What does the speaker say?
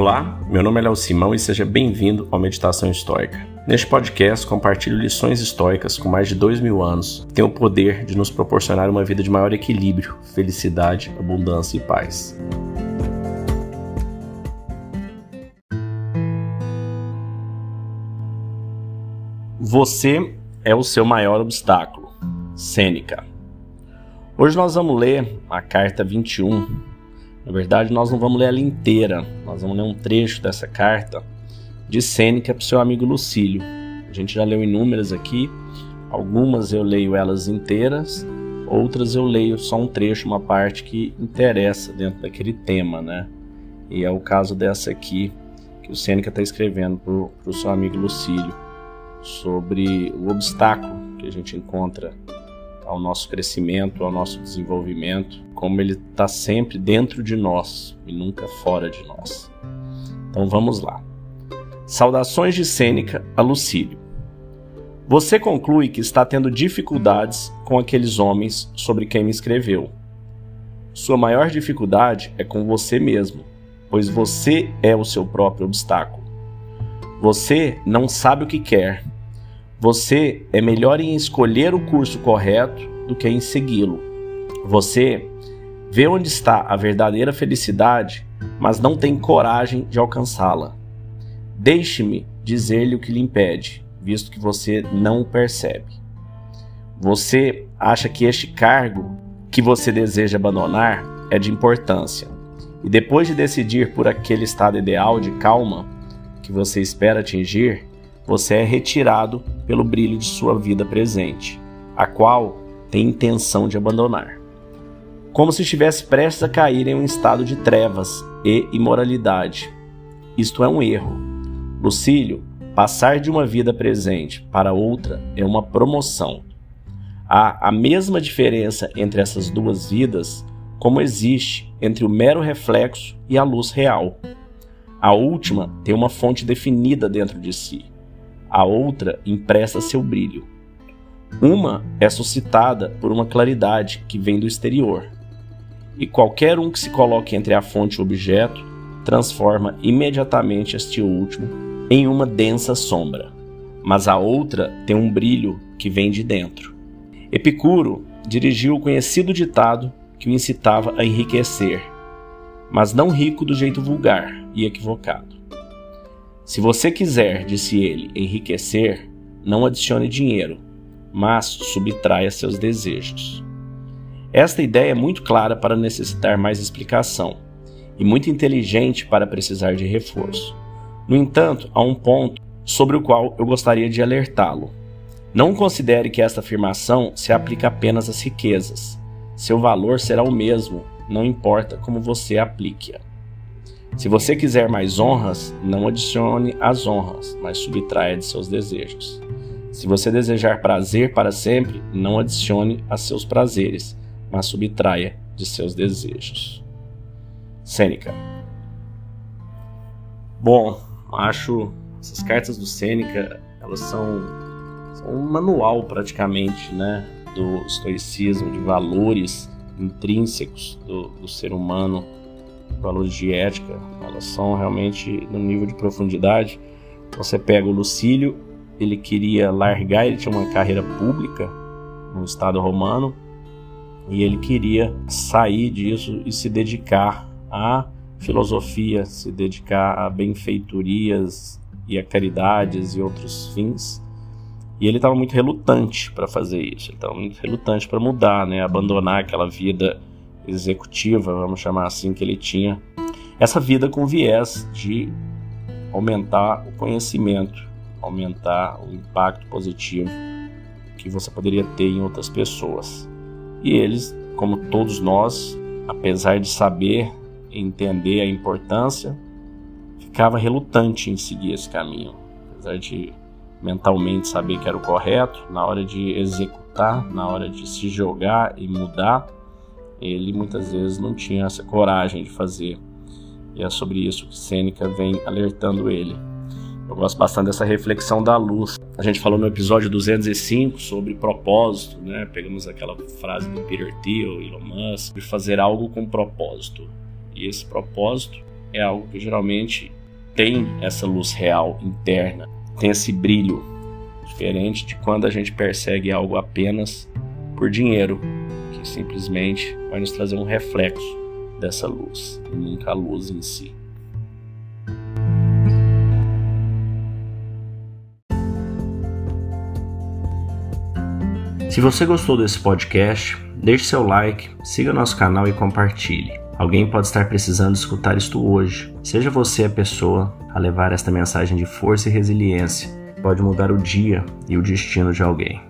Olá, meu nome é Léo Simão e seja bem-vindo ao Meditação Histórica. Neste podcast, compartilho lições históricas com mais de dois mil anos que têm o poder de nos proporcionar uma vida de maior equilíbrio, felicidade, abundância e paz. Você é o seu maior obstáculo. Sêneca. Hoje nós vamos ler a carta 21 na verdade, nós não vamos ler ela inteira, nós vamos ler um trecho dessa carta de Sêneca para o seu amigo Lucílio. A gente já leu inúmeras aqui, algumas eu leio elas inteiras, outras eu leio só um trecho, uma parte que interessa dentro daquele tema, né? E é o caso dessa aqui que o Sêneca está escrevendo para o seu amigo Lucílio sobre o obstáculo que a gente encontra ao nosso crescimento, ao nosso desenvolvimento, como ele está sempre dentro de nós e nunca fora de nós. Então vamos lá. Saudações de Sêneca a Lucílio. Você conclui que está tendo dificuldades com aqueles homens sobre quem me escreveu. Sua maior dificuldade é com você mesmo, pois você é o seu próprio obstáculo. Você não sabe o que quer você é melhor em escolher o curso correto do que em segui-lo. Você vê onde está a verdadeira felicidade, mas não tem coragem de alcançá-la. Deixe-me dizer-lhe o que lhe impede, visto que você não o percebe. Você acha que este cargo que você deseja abandonar é de importância, e depois de decidir por aquele estado ideal de calma que você espera atingir, você é retirado pelo brilho de sua vida presente, a qual tem intenção de abandonar. Como se estivesse prestes a cair em um estado de trevas e imoralidade. Isto é um erro. Lucílio, passar de uma vida presente para outra é uma promoção. Há a mesma diferença entre essas duas vidas como existe entre o mero reflexo e a luz real. A última tem uma fonte definida dentro de si, a outra empresta seu brilho. Uma é suscitada por uma claridade que vem do exterior, e qualquer um que se coloque entre a fonte e o objeto transforma imediatamente este último em uma densa sombra. Mas a outra tem um brilho que vem de dentro. Epicuro dirigiu o conhecido ditado que o incitava a enriquecer, mas não rico do jeito vulgar e equivocado. Se você quiser, disse ele, enriquecer, não adicione dinheiro, mas subtraia seus desejos. Esta ideia é muito clara para necessitar mais explicação e muito inteligente para precisar de reforço. No entanto, há um ponto sobre o qual eu gostaria de alertá-lo. Não considere que esta afirmação se aplica apenas às riquezas. Seu valor será o mesmo, não importa como você aplique-a. Se você quiser mais honras, não adicione as honras, mas subtraia de seus desejos. Se você desejar prazer para sempre, não adicione a seus prazeres, mas subtraia de seus desejos. Sêneca. Bom, acho essas cartas do Sêneca, elas são, são um manual praticamente, né, do estoicismo, de valores intrínsecos do, do ser humano valores de ética, elas são realmente no nível de profundidade. Você pega o Lucílio, ele queria largar, ele tinha uma carreira pública no Estado romano e ele queria sair disso e se dedicar à filosofia, se dedicar a benfeitorias e a caridades e outros fins. E ele estava muito relutante para fazer isso, ele estava muito relutante para mudar, né, abandonar aquela vida executiva, vamos chamar assim, que ele tinha. Essa vida com viés de aumentar o conhecimento, aumentar o impacto positivo que você poderia ter em outras pessoas. E eles, como todos nós, apesar de saber entender a importância, ficava relutante em seguir esse caminho, apesar de mentalmente saber que era o correto, na hora de executar, na hora de se jogar e mudar, ele muitas vezes não tinha essa coragem de fazer. E é sobre isso que Sêneca vem alertando ele. Eu gosto bastante dessa reflexão da luz. A gente falou no episódio 205 sobre propósito, né? Pegamos aquela frase do Peter Thiel, Elon Musk, de fazer algo com propósito. E esse propósito é algo que geralmente tem essa luz real interna, tem esse brilho diferente de quando a gente persegue algo apenas por dinheiro, que simplesmente vai nos trazer um reflexo dessa luz e nunca a luz em si. Se você gostou desse podcast, deixe seu like, siga nosso canal e compartilhe. Alguém pode estar precisando escutar isto hoje. Seja você a pessoa a levar esta mensagem de força e resiliência. Pode mudar o dia e o destino de alguém.